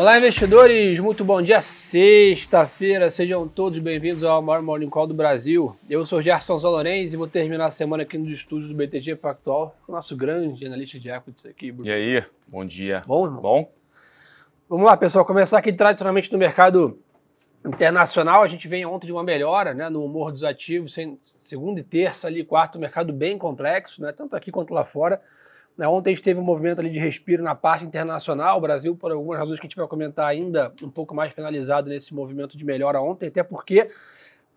Olá, investidores! Muito bom dia, sexta-feira. Sejam todos bem-vindos ao maior Morning Call do Brasil. Eu sou Gerson Zalorenz e vou terminar a semana aqui nos estúdios do BTG Pactual com o nosso grande analista de equities aqui. Bruno. E aí, bom dia. Bom, irmão? Bom? Vamos lá, pessoal. Começar aqui tradicionalmente no mercado internacional. A gente vem ontem de uma melhora né, no humor dos ativos, segunda e terça ali, quarto, mercado bem complexo, né, tanto aqui quanto lá fora. Né, ontem a gente teve um movimento ali de respiro na parte internacional. O Brasil, por algumas razões que a gente vai comentar ainda, um pouco mais penalizado nesse movimento de melhora ontem, até porque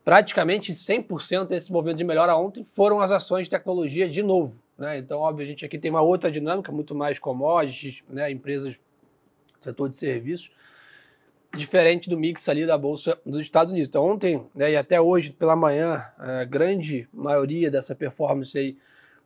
praticamente 100% desse movimento de melhora ontem foram as ações de tecnologia de novo. Né? Então, óbvio, a gente aqui tem uma outra dinâmica, muito mais commodities, né? empresas, setor de serviços, diferente do mix ali da Bolsa dos Estados Unidos. Então, ontem né, e até hoje pela manhã, a grande maioria dessa performance aí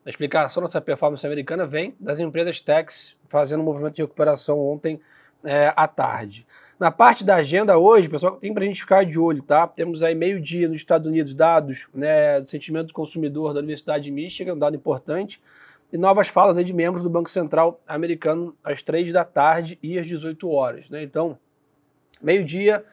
a explicação dessa performance americana vem das empresas techs fazendo um movimento de recuperação ontem é, à tarde. Na parte da agenda hoje, pessoal, tem para a gente ficar de olho, tá? Temos aí meio-dia nos Estados Unidos dados né, do sentimento do consumidor da Universidade de Michigan, um dado importante, e novas falas aí de membros do Banco Central americano às 3 da tarde e às 18 horas. Né? Então, meio-dia,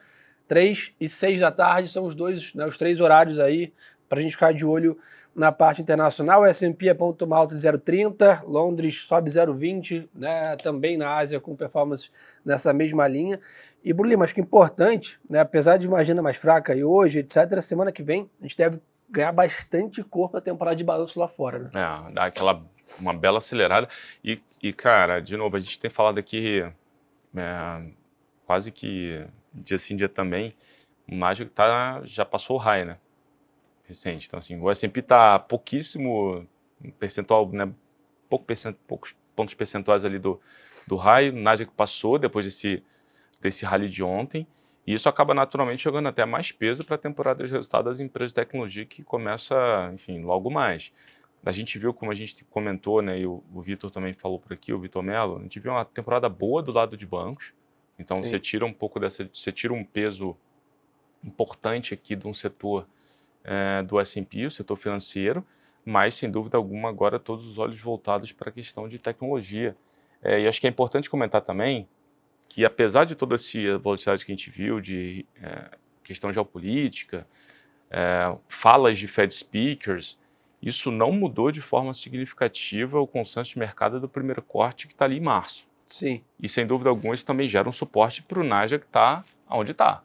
3 e 6 da tarde são os dois, né, os três horários aí para a gente ficar de olho na parte internacional. O S&P aponta uma alta de 0,30, Londres sobe 0,20, né, também na Ásia com performance nessa mesma linha. E, Bruno acho que é importante, né, apesar de uma agenda mais fraca aí hoje, etc., semana que vem a gente deve ganhar bastante corpo na temporada de balanço lá fora. Né? É, dá aquela uma bela acelerada. E, e, cara, de novo, a gente tem falado aqui é, quase que dia sim, dia também, o Mágico tá, já passou o high, né? Recente. Então, assim, o S&P está pouquíssimo percentual, né, pouco percent, poucos pontos percentuais ali do, do raio. O Nasdaq passou depois desse, desse rally de ontem. E isso acaba naturalmente jogando até mais peso para a temporada de resultados das empresas de tecnologia que começa, enfim, logo mais. A gente viu, como a gente comentou, né, e o, o Vitor também falou por aqui, o Vitor Mello, a gente viu uma temporada boa do lado de bancos. Então Sim. você tira um pouco dessa, você tira um peso importante aqui de um setor é, do S&P, o setor financeiro, mas sem dúvida alguma agora todos os olhos voltados para a questão de tecnologia. É, e acho que é importante comentar também que apesar de toda essa volatilidade que a gente viu de é, questão geopolítica, é, falas de Fed speakers, isso não mudou de forma significativa o consenso de mercado do primeiro corte que está ali em março. Sim. E sem dúvida alguma isso também gera um suporte para o Nasdaq que está onde está.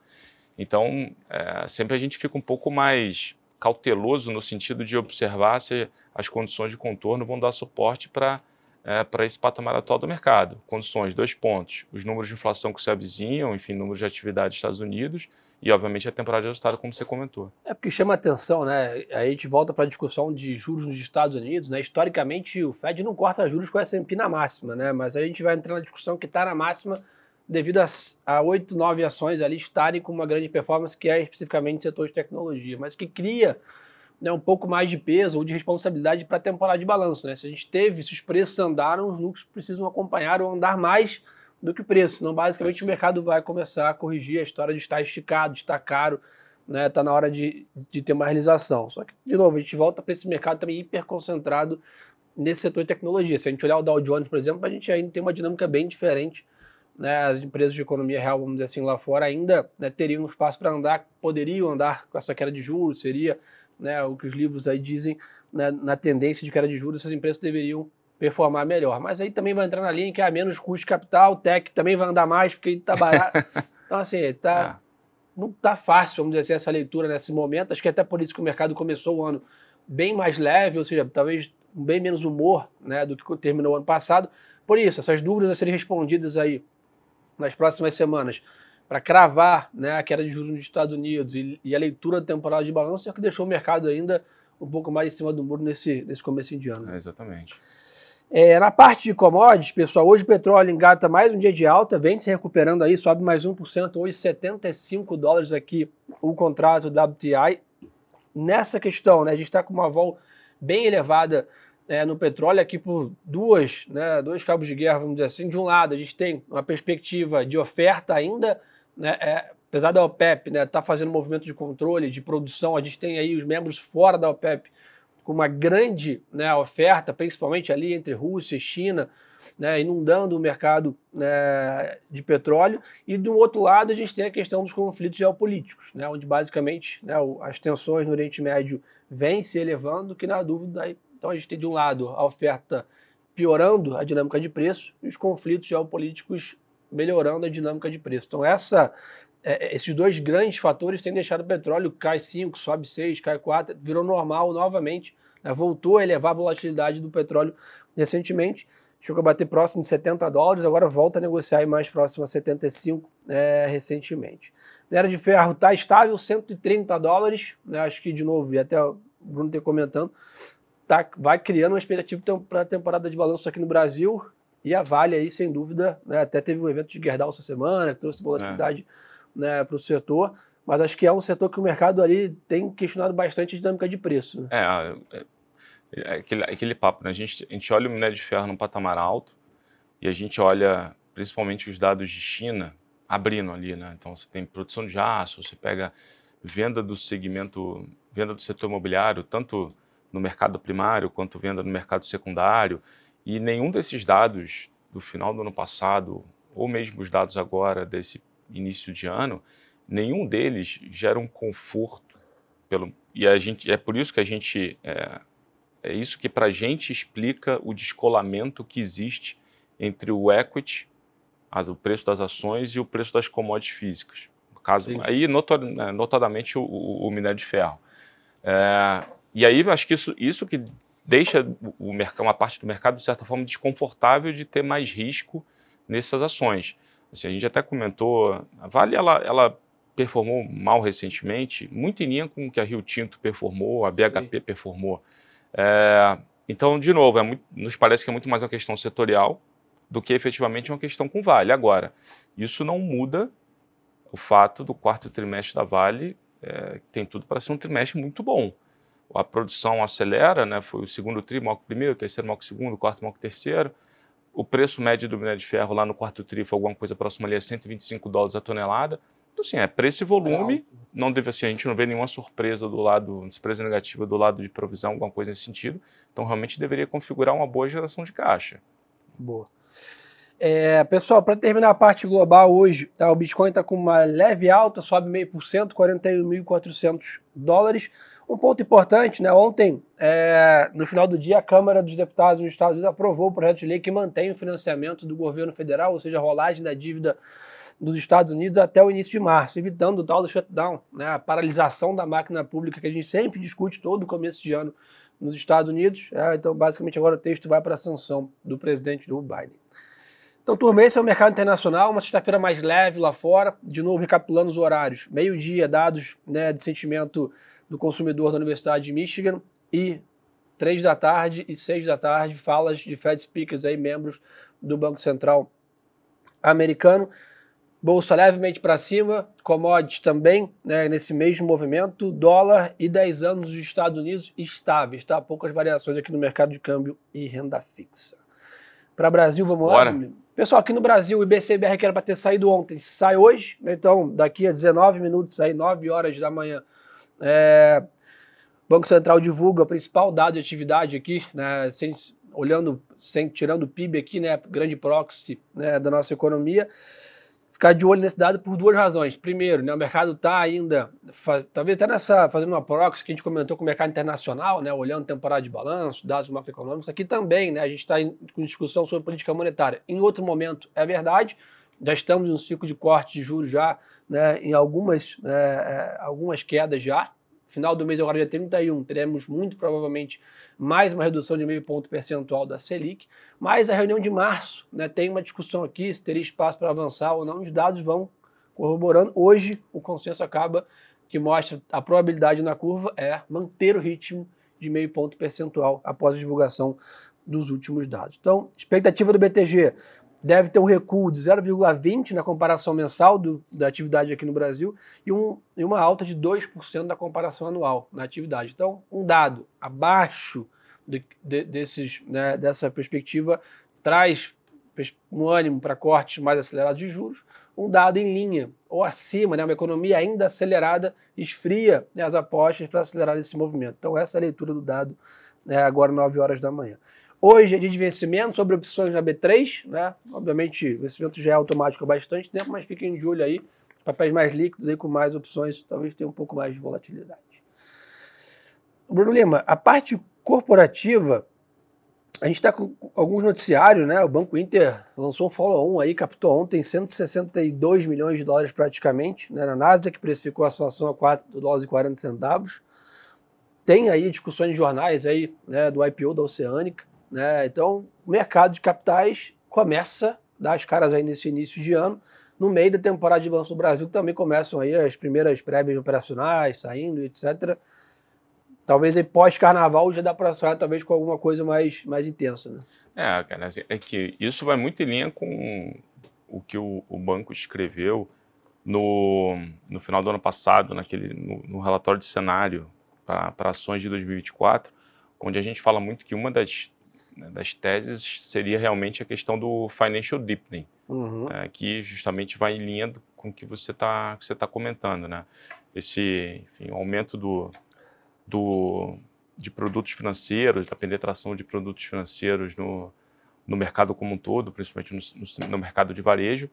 Então, é, sempre a gente fica um pouco mais cauteloso no sentido de observar se as condições de contorno vão dar suporte para é, para esse patamar atual do mercado. Condições, dois pontos, os números de inflação que se avizinham, enfim, números de atividade dos Estados Unidos e, obviamente, a temporada de resultado, como você comentou. É porque chama atenção, né? Aí a gente volta para a discussão de juros nos Estados Unidos, né? Historicamente, o Fed não corta juros com o S&P na máxima, né? Mas aí a gente vai entrar na discussão que está na máxima devido a oito, nove ações ali estarem com uma grande performance, que é especificamente setor de tecnologia, mas que cria né, um pouco mais de peso ou de responsabilidade para a temporada de balanço. Né? Se a gente teve, se os preços andaram, os lucros precisam acompanhar ou andar mais do que o preço, senão basicamente o mercado vai começar a corrigir a história de estar esticado, de estar caro, né? Tá na hora de, de ter uma realização. Só que, de novo, a gente volta para esse mercado também hiper concentrado nesse setor de tecnologia. Se a gente olhar o Dow Jones, por exemplo, a gente ainda tem uma dinâmica bem diferente né, as empresas de economia real, vamos dizer assim, lá fora, ainda né, teriam espaço para andar, poderiam andar com essa queda de juros, seria né, o que os livros aí dizem né, na tendência de queda de juros, essas empresas deveriam performar melhor. Mas aí também vai entrar na linha que há é menos custo de capital, tech também vai andar mais porque está barato. então, assim, tá, é. não está fácil, vamos dizer assim, essa leitura nesse momento. Acho que é até por isso que o mercado começou o ano bem mais leve, ou seja, talvez bem menos humor né, do que terminou o ano passado. Por isso, essas dúvidas a serem respondidas aí nas próximas semanas para cravar né, a queda de juros nos Estados Unidos e, e, a leitura da temporada de balanço é que deixou o mercado ainda um pouco mais em cima do muro nesse, nesse começo de ano. É, exatamente. É, na parte de commodities, pessoal, hoje o petróleo engata mais um dia de alta, vem se recuperando aí, sobe mais 1%, hoje 75 dólares aqui o contrato WTI. Nessa questão, né, a gente está com uma vol bem elevada é, no petróleo aqui por duas, né, dois cabos de guerra, vamos dizer assim. De um lado, a gente tem uma perspectiva de oferta ainda, né, é, apesar da OPEP estar né, tá fazendo movimento de controle, de produção, a gente tem aí os membros fora da OPEP com uma grande né, oferta, principalmente ali entre Rússia e China, né, inundando o mercado né, de petróleo, e do outro lado a gente tem a questão dos conflitos geopolíticos, né, onde basicamente né, as tensões no Oriente Médio vêm se elevando, que na dúvida, então a gente tem de um lado a oferta piorando a dinâmica de preço e os conflitos geopolíticos melhorando a dinâmica de preço. Então essa é, esses dois grandes fatores têm deixado o petróleo cai 5, sobe 6, cai 4, virou normal novamente, né, voltou a elevar a volatilidade do petróleo recentemente chegou a bater próximo de 70 dólares, agora volta a negociar mais próximo a 75 é, recentemente. Minério de ferro está estável, 130 dólares, né, acho que de novo, e até o Bruno ter comentando, tá, vai criando uma expectativa para a temporada de balanço aqui no Brasil, e a Vale aí, sem dúvida, né, até teve um evento de Gerdau essa semana, que trouxe volatilidade é. né, para o setor, mas acho que é um setor que o mercado ali tem questionado bastante a dinâmica de preço. Né? É, é é aquele, aquele papo, né? A gente, a gente olha o minério de ferro num patamar alto e a gente olha principalmente os dados de China abrindo ali, né? Então você tem produção de aço, você pega venda do segmento, venda do setor imobiliário, tanto no mercado primário quanto venda no mercado secundário, e nenhum desses dados do final do ano passado, ou mesmo os dados agora desse início de ano, nenhum deles gera um conforto pelo e a gente é por isso que a gente é, é isso que para a gente explica o descolamento que existe entre o equity, as, o preço das ações e o preço das commodities físicas. No caso, aí né, notadamente o, o, o, minério de ferro. É, e aí acho que isso, isso que deixa o mercado, uma parte do mercado de certa forma desconfortável de ter mais risco nessas ações. Assim, a gente até comentou, a Vale ela, ela performou mal recentemente, muito em linha com o que a Rio Tinto performou, a BHP Sim. performou. É, então, de novo, é muito, nos parece que é muito mais uma questão setorial do que efetivamente uma questão com Vale. Agora, isso não muda o fato do quarto trimestre da Vale é, tem tudo para ser um trimestre muito bom. A produção acelera, né? Foi o segundo tri, maior que o primeiro, o terceiro maior que o segundo, o quarto maior que o terceiro. O preço médio do minério de ferro lá no quarto tri foi alguma coisa próxima ali a 125 dólares a tonelada. Então, assim, é preço e volume. É não deve assim, a gente não vê nenhuma surpresa do lado, surpresa negativa do lado de provisão, alguma coisa nesse sentido. Então, realmente deveria configurar uma boa geração de caixa. Boa. É, pessoal, para terminar a parte global hoje, tá, o Bitcoin está com uma leve alta, sobe meio por cento, 41.400 dólares. Um ponto importante, né? Ontem, é, no final do dia, a Câmara dos Deputados dos Estados Unidos aprovou o projeto de lei que mantém o financiamento do governo federal, ou seja, a rolagem da dívida dos Estados Unidos até o início de março, evitando o tal do shutdown, né, a paralisação da máquina pública que a gente sempre discute todo começo de ano nos Estados Unidos. É, então, basicamente, agora o texto vai para a sanção do presidente Joe Biden. Então, turma, esse é o mercado internacional, uma sexta-feira mais leve lá fora. De novo, recapitulando os horários. Meio-dia, dados né, de sentimento do consumidor da Universidade de Michigan e três da tarde e seis da tarde, falas de Fed speakers aí, membros do Banco Central americano. Bolsa levemente para cima, commodities também, né, nesse mesmo movimento, dólar e 10 anos dos Estados Unidos estáveis, tá? Poucas variações aqui no mercado de câmbio e renda fixa. Para Brasil, vamos Bora. lá? Pessoal, aqui no Brasil, o IBCBR que era para ter saído ontem, sai hoje, né? então daqui a 19 minutos, aí, 9 horas da manhã, é, Banco Central divulga o principal dado de atividade aqui, né, sem, olhando, sem, tirando o PIB aqui, né, grande proxy né, da nossa economia ficar de olho nesse dado por duas razões. Primeiro, né, o mercado está ainda, talvez até nessa, fazendo uma proxy que a gente comentou com o mercado internacional, né, olhando temporada de balanço, dados macroeconômicos, aqui também, né, a gente está com discussão sobre política monetária. Em outro momento, é verdade, já estamos em um ciclo de corte de juros já, né, em algumas, né, é, algumas quedas já, final do mês, agora dia 31, teremos muito provavelmente mais uma redução de meio ponto percentual da Selic, mas a reunião de março né, tem uma discussão aqui se teria espaço para avançar ou não, os dados vão corroborando. Hoje, o consenso acaba que mostra a probabilidade na curva é manter o ritmo de meio ponto percentual após a divulgação dos últimos dados. Então, expectativa do BTG deve ter um recuo de 0,20 na comparação mensal do, da atividade aqui no Brasil e, um, e uma alta de 2% da comparação anual na atividade. Então, um dado abaixo de, de, desses, né, dessa perspectiva traz um ânimo para cortes mais acelerados de juros, um dado em linha ou acima, né, uma economia ainda acelerada, esfria né, as apostas para acelerar esse movimento. Então, essa é a leitura do dado né, agora 9 horas da manhã. Hoje é dia de vencimento sobre opções na B3, né? Obviamente, o vencimento já é automático há bastante tempo, mas fiquem de olho aí, papéis mais líquidos aí com mais opções, talvez tenha um pouco mais de volatilidade. Bruno Lima, a parte corporativa, a gente está com alguns noticiários, né? O Banco Inter lançou um follow-on aí, captou ontem 162 milhões de dólares praticamente, né? Na NASA, que precificou a ação a 4 dólares e 40 centavos. Tem aí discussões de jornais aí, né, do IPO da Oceânica. Né? Então, o mercado de capitais começa a dar as caras aí nesse início de ano. No meio da temporada de balanço do Brasil, também começam aí as primeiras prévias operacionais, saindo, etc. Talvez aí pós-carnaval já dá para sonhar talvez com alguma coisa mais, mais intensa, né? É, cara, assim, é que isso vai muito em linha com o que o, o banco escreveu no, no final do ano passado, naquele, no, no relatório de cenário para ações de 2024, onde a gente fala muito que uma das né, das teses seria realmente a questão do financial deepening, uhum. né, que justamente vai em linha do, com o que você está tá comentando, né? Esse enfim, aumento do, do, de produtos financeiros, da penetração de produtos financeiros no, no mercado como um todo, principalmente no, no, no mercado de varejo.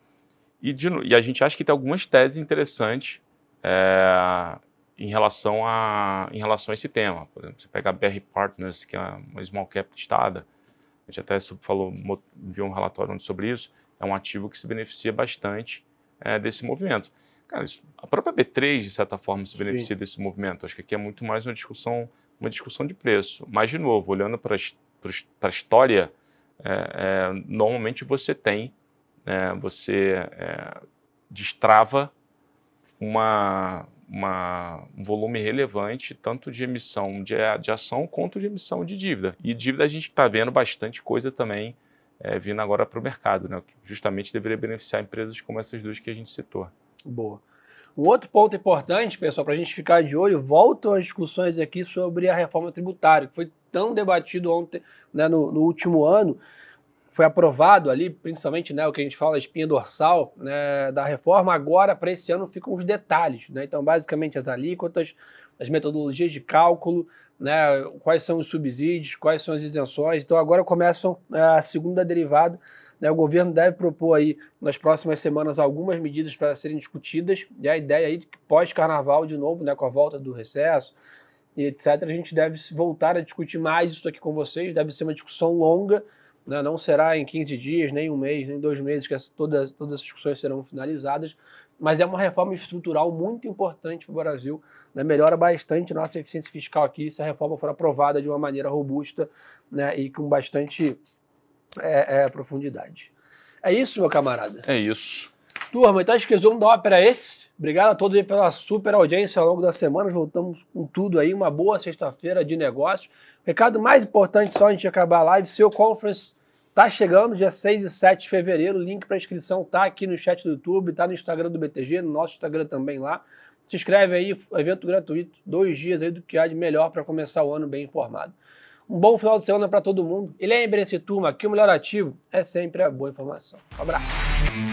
E, de, e, a gente acha que tem algumas teses interessantes é, em relação a em relação a esse tema. Por exemplo, você pega a BR Partners, que é uma small cap listada, a gente até falou, enviou um relatório sobre isso, é um ativo que se beneficia bastante é, desse movimento. Cara, isso, a própria B3, de certa forma, se beneficia Sim. desse movimento. Acho que aqui é muito mais uma discussão, uma discussão de preço. Mas, de novo, olhando para a história, é, é, normalmente você tem, é, você é, destrava uma, uma, um volume relevante, tanto de emissão de, de ação quanto de emissão de dívida. E dívida a gente está vendo bastante coisa também é, vindo agora para o mercado, né? justamente deveria beneficiar empresas como essas duas que a gente citou. Boa. Um outro ponto importante, pessoal, para a gente ficar de olho, voltam as discussões aqui sobre a reforma tributária, que foi tão debatido ontem, né, no, no último ano foi aprovado ali, principalmente né, o que a gente fala, a espinha dorsal né, da reforma, agora para esse ano ficam os detalhes. Né? Então, basicamente, as alíquotas, as metodologias de cálculo, né, quais são os subsídios, quais são as isenções. Então, agora começam é, a segunda derivada. Né, o governo deve propor aí nas próximas semanas algumas medidas para serem discutidas. E a ideia aí de que pós-carnaval, de novo, né, com a volta do recesso e etc., a gente deve voltar a discutir mais isso aqui com vocês. Deve ser uma discussão longa né? Não será em 15 dias, nem um mês, nem dois meses que essa, todas, todas as discussões serão finalizadas, mas é uma reforma estrutural muito importante para o Brasil. Né? Melhora bastante nossa eficiência fiscal aqui se a reforma for aprovada de uma maneira robusta né? e com bastante é, é, profundidade. É isso, meu camarada? É isso. Turma, então acho que o resumo da ópera é esse. Obrigado a todos pela super audiência ao longo da semana. Voltamos com tudo aí. Uma boa sexta-feira de negócio. Recado mais importante, só antes de acabar a live: seu conference Tá chegando dia 6 e 7 de fevereiro, o link para inscrição tá aqui no chat do YouTube, tá no Instagram do BTG, no nosso Instagram também lá. Se inscreve aí, evento gratuito, dois dias aí do que há de melhor para começar o ano bem informado. Um bom final de semana para todo mundo. E lembre-se, turma, que o melhor ativo é sempre a boa informação. Um abraço.